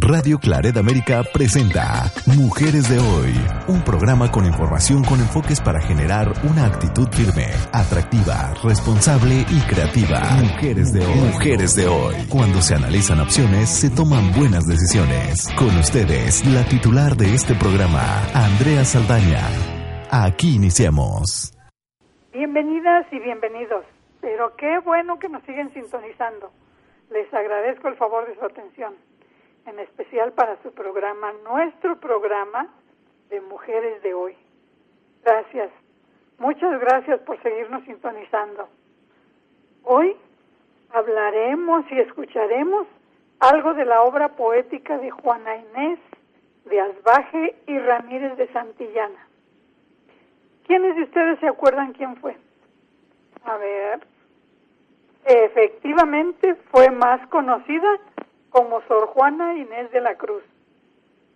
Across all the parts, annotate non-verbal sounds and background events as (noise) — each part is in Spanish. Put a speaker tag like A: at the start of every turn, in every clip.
A: Radio Claret América presenta Mujeres de Hoy, un programa con información con enfoques para generar una actitud firme, atractiva, responsable y creativa. Mujeres de Hoy. Mujeres de Hoy. Cuando se analizan opciones, se toman buenas decisiones. Con ustedes, la titular de este programa, Andrea Saldaña. Aquí iniciamos.
B: Bienvenidas y bienvenidos. Pero qué bueno que nos siguen sintonizando. Les agradezco el favor de su atención en especial para su programa, nuestro programa de Mujeres de Hoy. Gracias, muchas gracias por seguirnos sintonizando. Hoy hablaremos y escucharemos algo de la obra poética de Juana Inés de Asbaje y Ramírez de Santillana. ¿Quiénes de ustedes se acuerdan quién fue? A ver, efectivamente fue más conocida como Sor Juana Inés de la Cruz,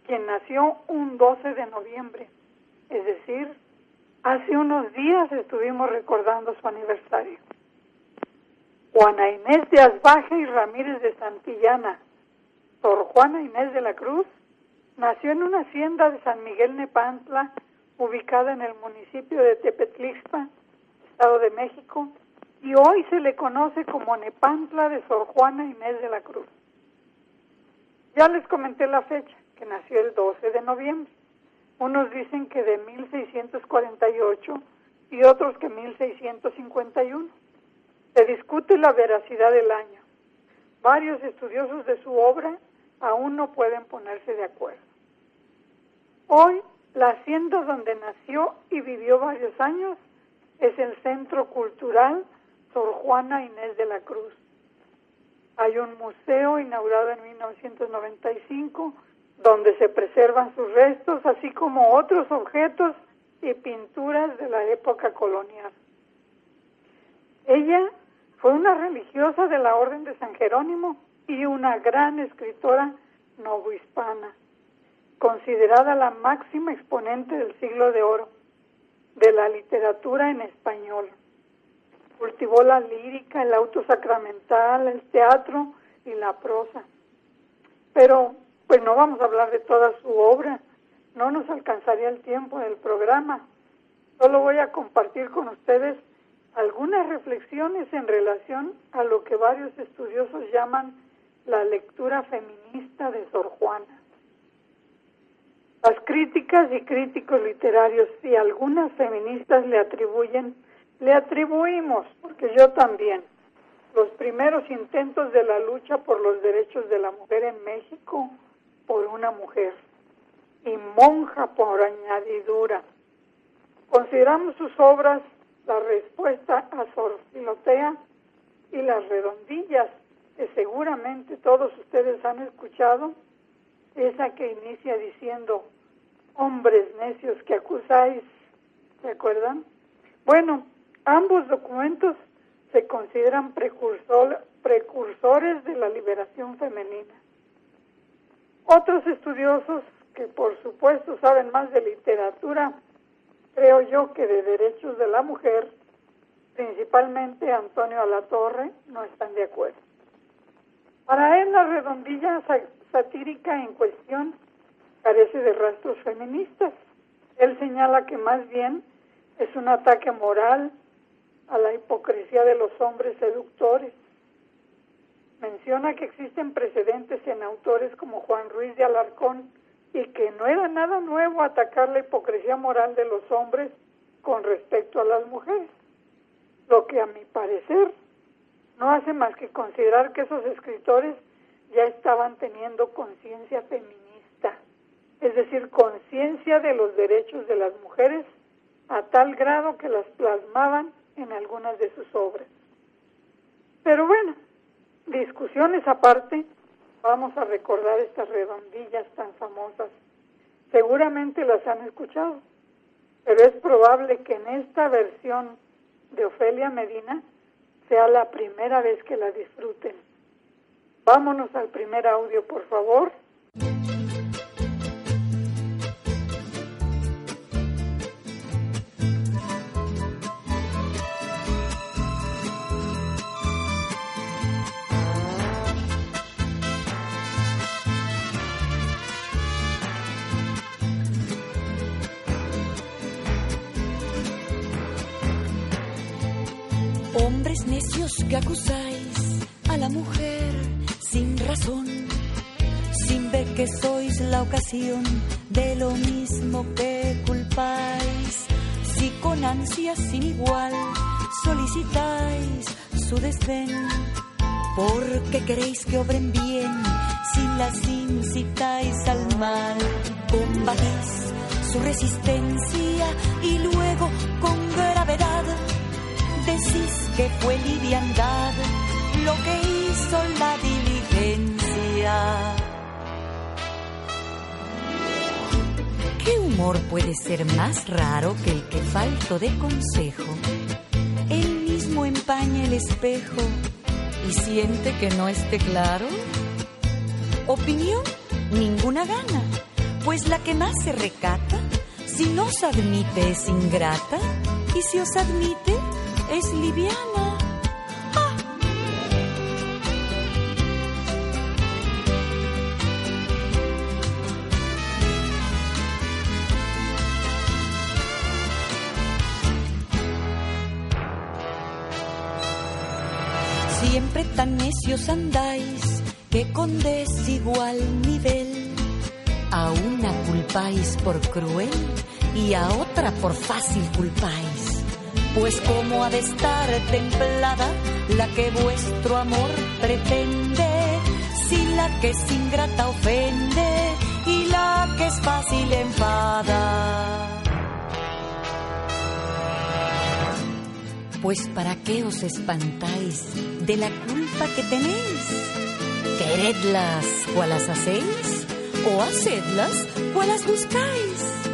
B: quien nació un 12 de noviembre, es decir, hace unos días estuvimos recordando su aniversario. Juana Inés de Asbaje y Ramírez de Santillana, Sor Juana Inés de la Cruz, nació en una hacienda de San Miguel Nepantla, ubicada en el municipio de Tepetlixpa, Estado de México, y hoy se le conoce como Nepantla de Sor Juana Inés de la Cruz. Ya les comenté la fecha, que nació el 12 de noviembre. Unos dicen que de 1648 y otros que 1651. Se discute la veracidad del año. Varios estudiosos de su obra aún no pueden ponerse de acuerdo. Hoy, la hacienda donde nació y vivió varios años es el Centro Cultural Sor Juana Inés de la Cruz, hay un museo inaugurado en 1995 donde se preservan sus restos, así como otros objetos y pinturas de la época colonial. Ella fue una religiosa de la Orden de San Jerónimo y una gran escritora novohispana, considerada la máxima exponente del siglo de oro de la literatura en español cultivó la lírica, el auto sacramental, el teatro y la prosa. Pero pues no vamos a hablar de toda su obra, no nos alcanzaría el tiempo del programa. Solo voy a compartir con ustedes algunas reflexiones en relación a lo que varios estudiosos llaman la lectura feminista de Sor Juana. Las críticas y críticos literarios y algunas feministas le atribuyen le atribuimos, porque yo también, los primeros intentos de la lucha por los derechos de la mujer en México por una mujer y monja por añadidura. Consideramos sus obras la respuesta a Sor Filotea y las redondillas que seguramente todos ustedes han escuchado, esa que inicia diciendo, hombres necios que acusáis, ¿se acuerdan? Bueno, Ambos documentos se consideran precursores de la liberación femenina. Otros estudiosos que por supuesto saben más de literatura, creo yo que de derechos de la mujer, principalmente Antonio Alatorre, no están de acuerdo. Para él la redondilla satírica en cuestión carece de rastros feministas. Él señala que más bien es un ataque moral a la hipocresía de los hombres seductores. Menciona que existen precedentes en autores como Juan Ruiz de Alarcón y que no era nada nuevo atacar la hipocresía moral de los hombres con respecto a las mujeres, lo que a mi parecer no hace más que considerar que esos escritores ya estaban teniendo conciencia feminista, es decir, conciencia de los derechos de las mujeres a tal grado que las plasmaban en algunas de sus obras. Pero bueno, discusiones aparte, vamos a recordar estas redondillas tan famosas. Seguramente las han escuchado, pero es probable que en esta versión de Ofelia Medina sea la primera vez que la disfruten. Vámonos al primer audio, por favor.
C: Acusáis a la mujer sin razón, sin ver que sois la ocasión de lo mismo que culpáis. Si con ansias sin igual solicitáis su desdén, porque queréis que obren bien si las incitáis al mal, combatís su resistencia y luego con decís que fue liviandad lo que hizo la diligencia. ¿Qué humor puede ser más raro que el que falto de consejo? Él mismo empaña el espejo y siente que no esté claro. Opinión, ninguna gana, pues la que más se recata, si no os admite es ingrata y si os admite es liviana. Siempre tan necios andáis que con desigual nivel a una culpáis por cruel y a otra por fácil culpáis. Pues como ha de estar templada la que vuestro amor pretende, si la que es ingrata ofende y la que es fácil enfada. Pues para qué os espantáis de la culpa que tenéis? Queredlas cual las hacéis o hacedlas cual las buscáis.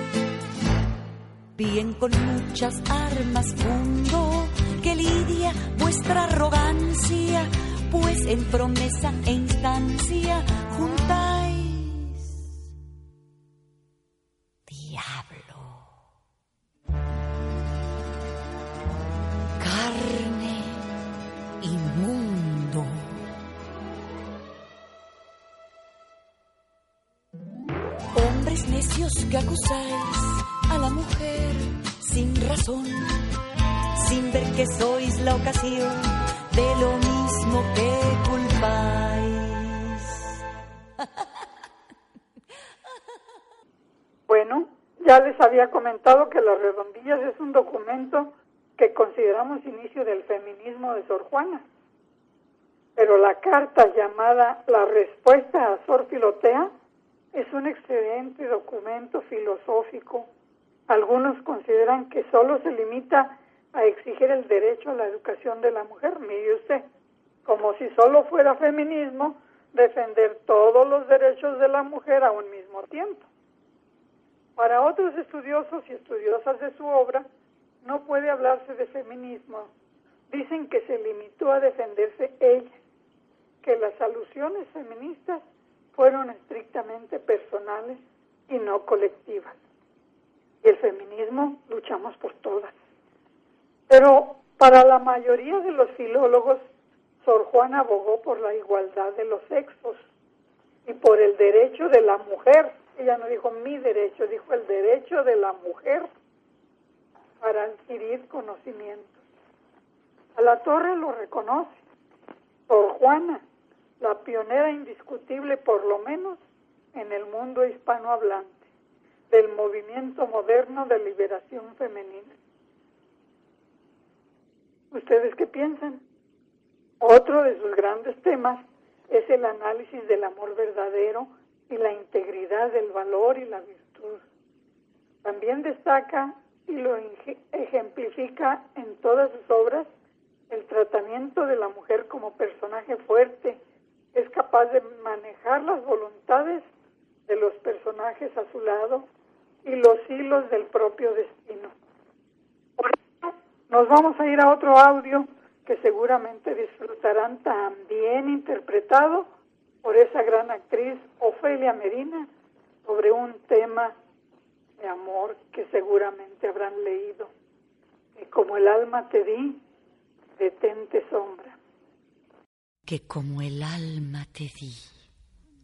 C: Bien con muchas armas fundo que lidia vuestra arrogancia, pues en promesa e instancia juntáis. Diablo. Carne inmundo. Hombres necios que acusáis sin ver que sois la ocasión de lo mismo que culpáis. (laughs)
B: Bueno, ya les había comentado que Las Redondillas es un documento que consideramos inicio del feminismo de Sor Juana. Pero la carta llamada La Respuesta a Sor Filotea es un excelente documento filosófico. Algunos consideran que solo se limita a exigir el derecho a la educación de la mujer, mire usted, como si solo fuera feminismo defender todos los derechos de la mujer a un mismo tiempo. Para otros estudiosos y estudiosas de su obra, no puede hablarse de feminismo. Dicen que se limitó a defenderse ella, que las alusiones feministas fueron estrictamente personales y no colectivas. Y el feminismo luchamos por todas. Pero para la mayoría de los filólogos, Sor Juana abogó por la igualdad de los sexos y por el derecho de la mujer. Ella no dijo mi derecho, dijo el derecho de la mujer para adquirir conocimientos. A la torre lo reconoce. Sor Juana, la pionera indiscutible por lo menos en el mundo hispanohablante del movimiento moderno de liberación femenina. ¿Ustedes qué piensan? Otro de sus grandes temas es el análisis del amor verdadero y la integridad del valor y la virtud. También destaca y lo ejemplifica en todas sus obras el tratamiento de la mujer como personaje fuerte, es capaz de manejar las voluntades de los personajes a su lado y los hilos del propio destino. Por eso nos vamos a ir a otro audio que seguramente disfrutarán también interpretado por esa gran actriz Ofelia Medina sobre un tema de amor que seguramente habrán leído. Y como el alma te di, detente sombra.
C: Que como el alma te di,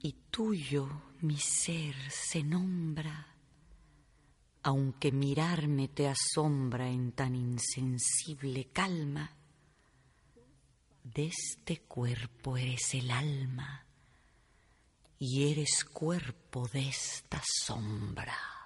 C: y tuyo mi ser se nombra, aunque mirarme te asombra en tan insensible calma, de este cuerpo eres el alma y eres cuerpo de esta sombra.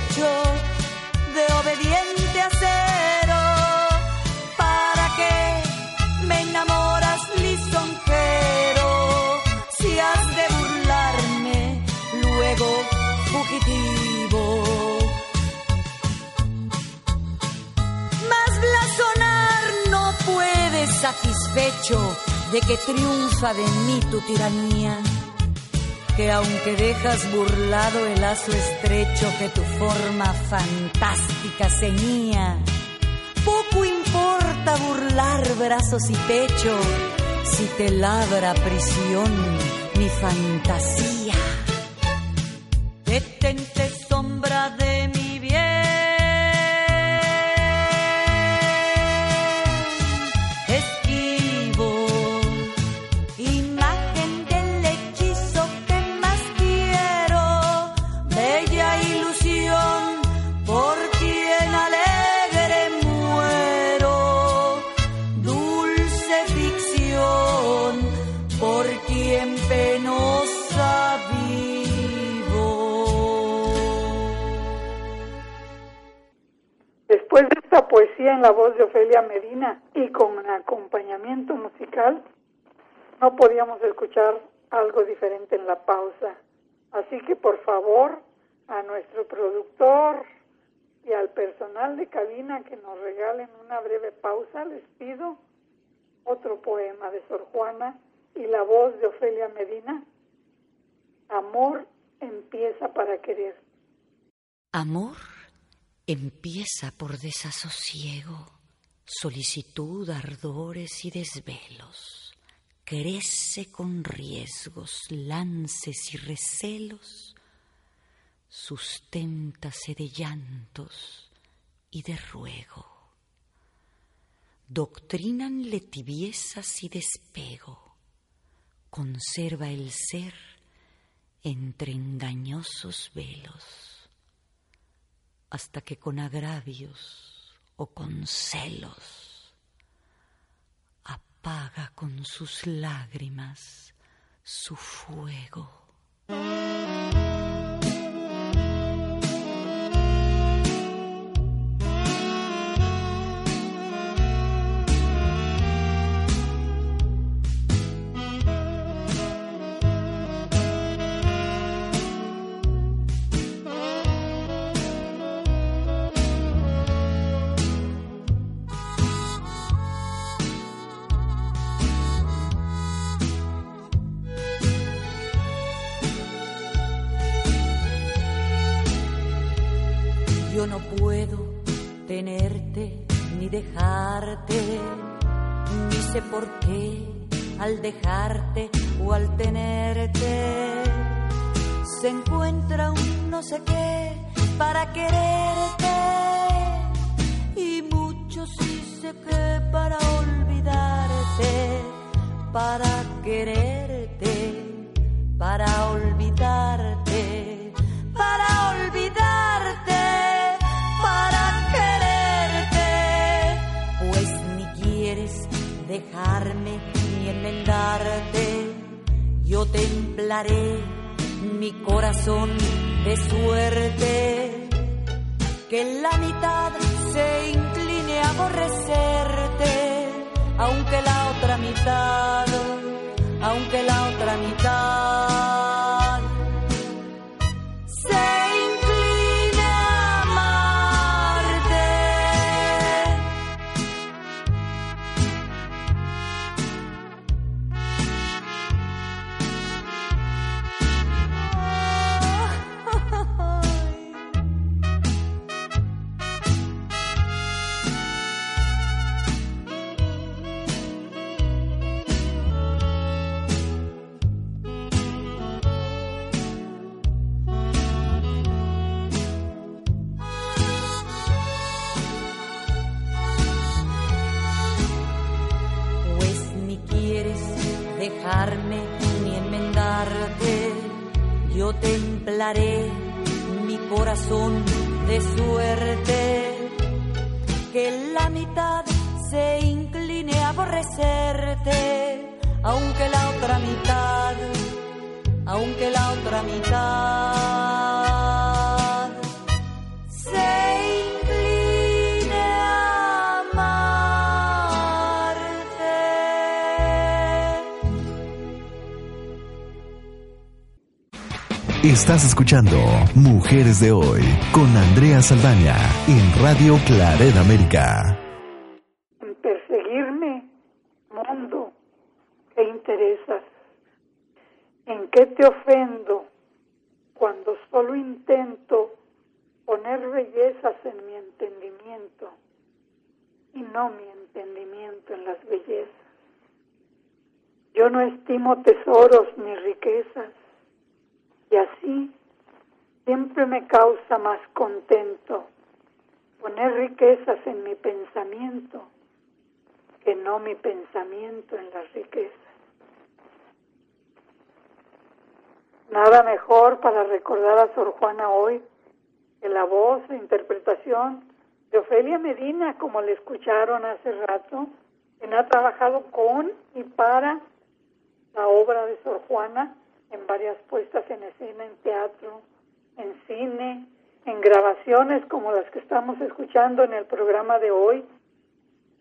C: Mi pecho de obediente acero fugitivo. Mas blasonar no puedes satisfecho de que triunfa de mí tu tiranía. Que aunque dejas burlado el lazo estrecho que tu forma fantástica ceñía, poco importa burlar brazos y pecho si te labra prisión mi fantasía. Detente
B: la voz de Ofelia Medina y con acompañamiento musical, no podíamos escuchar algo diferente en la pausa. Así que por favor, a nuestro productor y al personal de cabina que nos regalen una breve pausa, les pido otro poema de Sor Juana y la voz de Ofelia Medina. Amor empieza para querer.
C: Amor empieza por desasosiego, solicitud, ardores y desvelos. Crece con riesgos, lances y recelos. Susténtase de llantos y de ruego. Doctrínanle tibiezas y despego. Conserva el ser entre engañosos velos hasta que con agravios o con celos apaga con sus lágrimas su fuego. Ni sé por qué al dejarte o al tenerte se encuentra un no sé qué para quererte. Y mucho sí sé que para olvidarte, para quererte, para olvidarte, Yo templaré mi corazón de suerte. Que la mitad se incline a aborrecerte, aunque la otra mitad mi corazón de suerte. Que la mitad se incline a aborrecerte, aunque la otra mitad, aunque la otra mitad
A: Estás escuchando Mujeres de Hoy con Andrea Saldaña en Radio Claret América.
B: interesas? ¿En qué te ofendo cuando solo intento poner bellezas en mi entendimiento y no mi entendimiento en las bellezas? Yo no estimo tesoros ni riquezas y así siempre me causa más contento poner riquezas en mi pensamiento que no mi pensamiento en las riquezas. Nada mejor para recordar a Sor Juana hoy que la voz e interpretación de Ofelia Medina, como le escucharon hace rato, quien ha trabajado con y para la obra de Sor Juana en varias puestas en escena, en teatro, en cine, en grabaciones como las que estamos escuchando en el programa de hoy,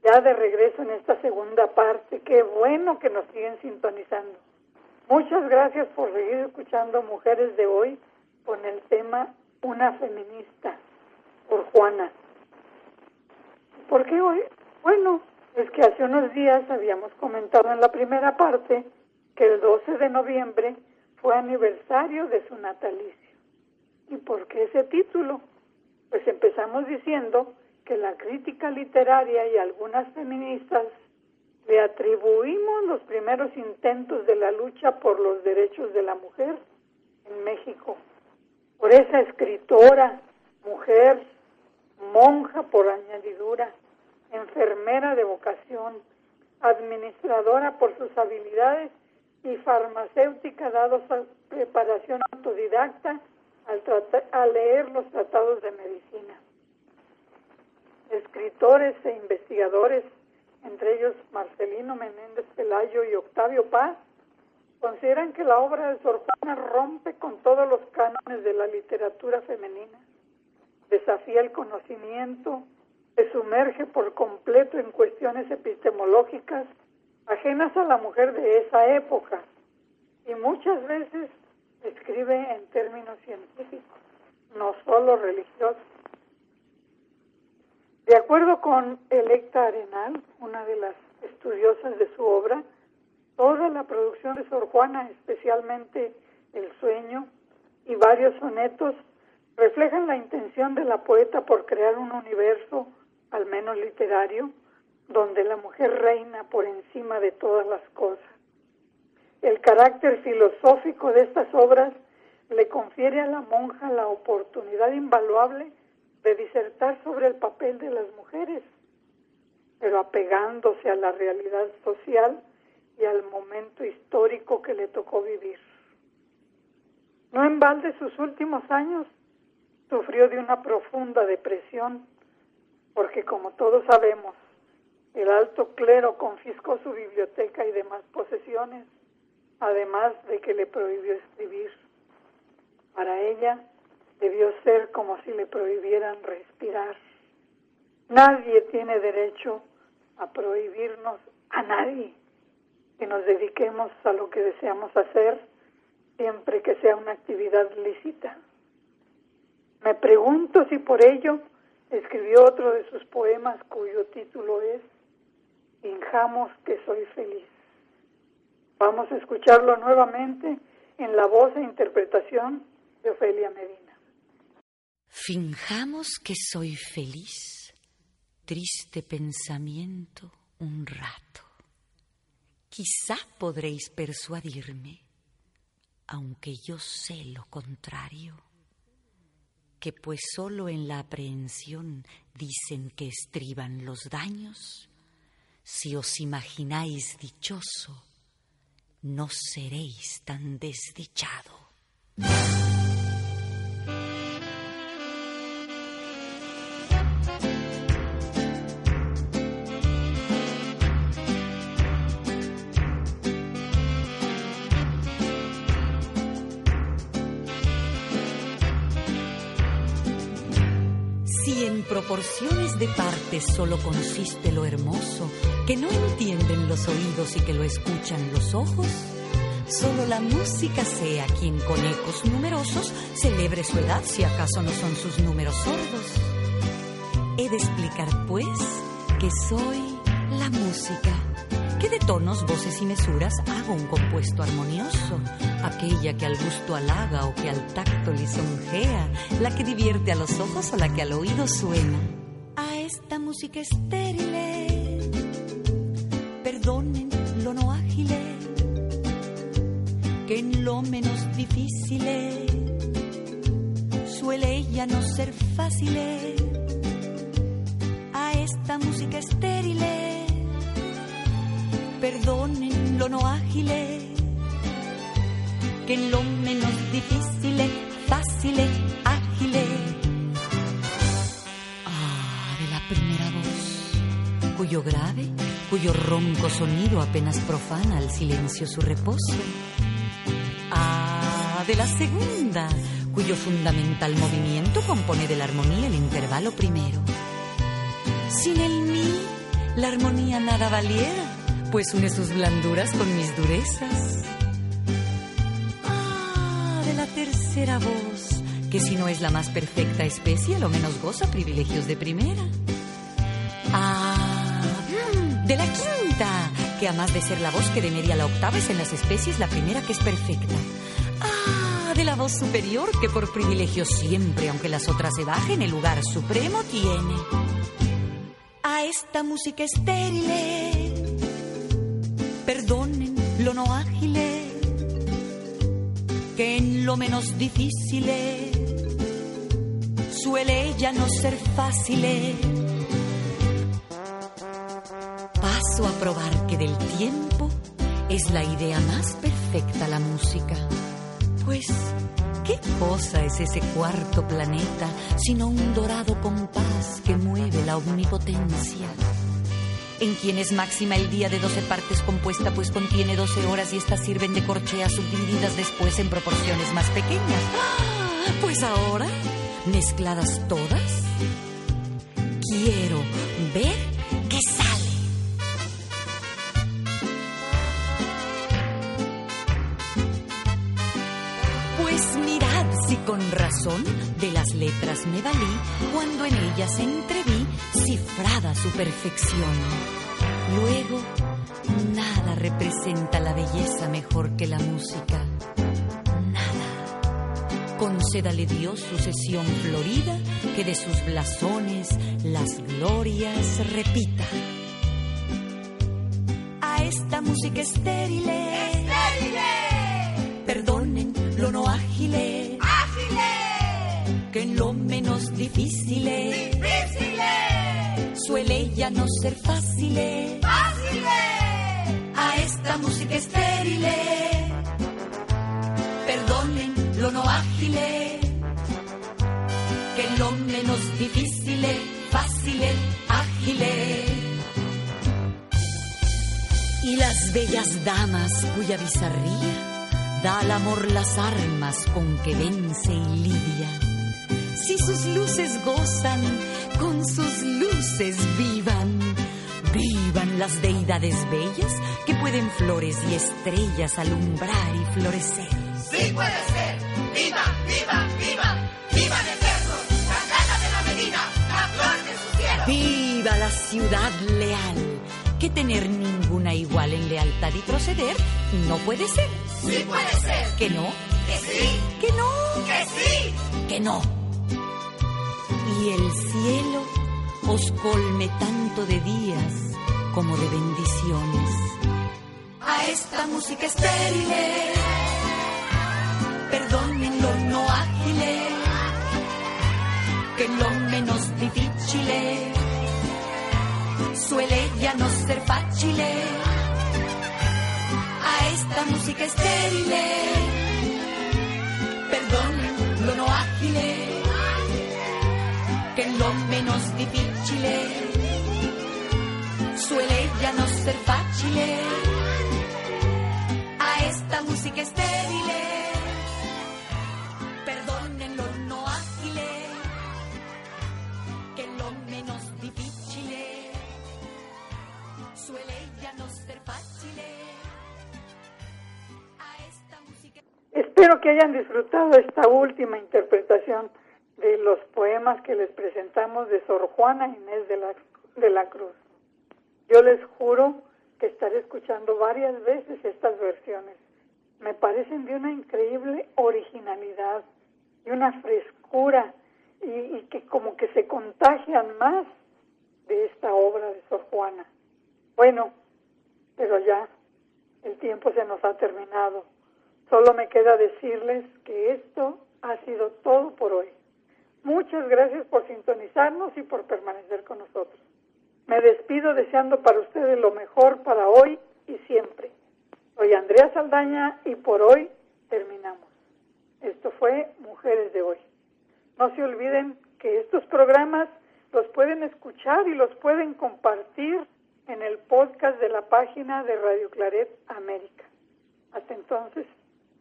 B: ya de regreso en esta segunda parte. Qué bueno que nos siguen sintonizando. Muchas gracias por seguir escuchando Mujeres de Hoy con el tema Una feminista por Juana. ¿Por qué hoy? Bueno, es que hace unos días habíamos comentado en la primera parte que el 12 de noviembre fue aniversario de su natalicio. ¿Y por qué ese título? Pues empezamos diciendo que la crítica literaria y algunas feministas le atribuimos los primeros intentos de la lucha por los derechos de la mujer en México, por esa escritora, mujer, monja por añadidura, enfermera de vocación, administradora por sus habilidades y farmacéutica dado su preparación autodidacta al, al leer los tratados de medicina. Escritores e investigadores entre ellos Marcelino Menéndez Pelayo y Octavio Paz, consideran que la obra de Sor Juana rompe con todos los cánones de la literatura femenina, desafía el conocimiento, se sumerge por completo en cuestiones epistemológicas ajenas a la mujer de esa época y muchas veces escribe en términos científicos, no solo religiosos. De acuerdo con Electa Arenal, una de las estudiosas de su obra, toda la producción de Sor Juana, especialmente El sueño y varios sonetos, reflejan la intención de la poeta por crear un universo, al menos literario, donde la mujer reina por encima de todas las cosas. El carácter filosófico de estas obras le confiere a la monja la oportunidad invaluable de disertar sobre el papel de las mujeres, pero apegándose a la realidad social y al momento histórico que le tocó vivir. No en balde sus últimos años sufrió de una profunda depresión, porque como todos sabemos, el alto clero confiscó su biblioteca y demás posesiones, además de que le prohibió escribir. Para ella, debió ser como si le prohibieran respirar. Nadie tiene derecho a prohibirnos a nadie que nos dediquemos a lo que deseamos hacer siempre que sea una actividad lícita. Me pregunto si por ello escribió otro de sus poemas cuyo título es Finjamos que soy feliz. Vamos a escucharlo nuevamente en la voz e interpretación de Ofelia Medina.
C: Finjamos que soy feliz, triste pensamiento, un rato. Quizá podréis persuadirme, aunque yo sé lo contrario, que pues solo en la aprehensión dicen que estriban los daños, si os imagináis dichoso, no seréis tan desdichado. De partes solo consiste lo hermoso, que no entienden los oídos y que lo escuchan los ojos, solo la música sea quien con ecos numerosos celebre su edad si acaso no son sus números sordos. He de explicar, pues, que soy la música, que de tonos, voces y mesuras hago un compuesto armonioso, aquella que al gusto halaga o que al tacto lisonjea, la que divierte a los ojos o la que al oído suena. A esta música estéril, perdonen lo no ágil, que en lo menos difícil suele ya no ser fácil esta música estéril. Perdonen lo no ágil, en lo menos difícil, fácil, ágil. Ah, de la primera voz, cuyo grave, cuyo ronco sonido apenas profana al silencio su reposo. Ah, de la segunda, cuyo fundamental movimiento compone de la armonía el intervalo primero sin el mí, la armonía nada valiera, pues une sus blanduras con mis durezas. Tercera voz, que si no es la más perfecta especie, lo menos goza privilegios de primera. Ah, de la quinta, que a más de ser la voz que de media la octava es en las especies la primera que es perfecta. Ah, de la voz superior, que por privilegio siempre, aunque las otras se bajen, el lugar supremo tiene a esta música estéril. Perdonen lo no ágil, que en lo menos difícil suele ya no ser fácil. Paso a probar que del tiempo es la idea más perfecta la música, pues ¿Qué cosa es ese cuarto planeta sino un dorado compás que mueve la omnipotencia? En quien es máxima el día de 12 partes compuesta, pues contiene 12 horas y estas sirven de corcheas subdivididas después en proporciones más pequeñas. ¡Ah! Pues ahora, mezcladas todas, quiero con razón de las letras me valí cuando en ellas entreví cifrada su perfección. Luego, nada representa la belleza mejor que la música. Nada. Concédale Dios sucesión florida que de sus blasones las glorias repita. A esta música. Estéril. En lo menos difícil, difícil suele ya no ser fácil, fácil a esta música estéril. Perdonen lo no ágil, que lo menos difícil, fácil, ágil. Y las bellas damas cuya bizarría da al amor las armas con que vence y lidia si sus luces gozan, con sus luces vivan. Vivan las deidades bellas que pueden flores y estrellas alumbrar y florecer.
D: Sí puede ser. Viva, viva, viva. Viva eternos, la gana de la Medina, la flor de su cielo.
C: Viva la ciudad leal. Que tener ninguna igual en lealtad y proceder no puede ser.
D: Sí puede ser.
C: ¿Que no?
D: Que sí.
C: ¿Que no?
D: Que sí.
C: Que no y el cielo os colme tanto de días como de bendiciones. A esta música estéril, perdonen lo no ágil, que lo menos difícil suele ya no ser fácil. A esta música estéril,
B: que hayan disfrutado esta última interpretación de los poemas que les presentamos de Sor Juana Inés de la, de la Cruz. Yo les juro que estaré escuchando varias veces estas versiones. Me parecen de una increíble originalidad y una frescura y, y que como que se contagian más de esta obra de Sor Juana. Bueno, pero ya el tiempo se nos ha terminado. Solo me queda decirles que esto ha sido todo por hoy. Muchas gracias por sintonizarnos y por permanecer con nosotros. Me despido deseando para ustedes lo mejor para hoy y siempre. Soy Andrea Saldaña y por hoy terminamos. Esto fue Mujeres de Hoy. No se olviden que estos programas los pueden escuchar y los pueden compartir en el podcast de la página de Radio Claret América. Hasta entonces,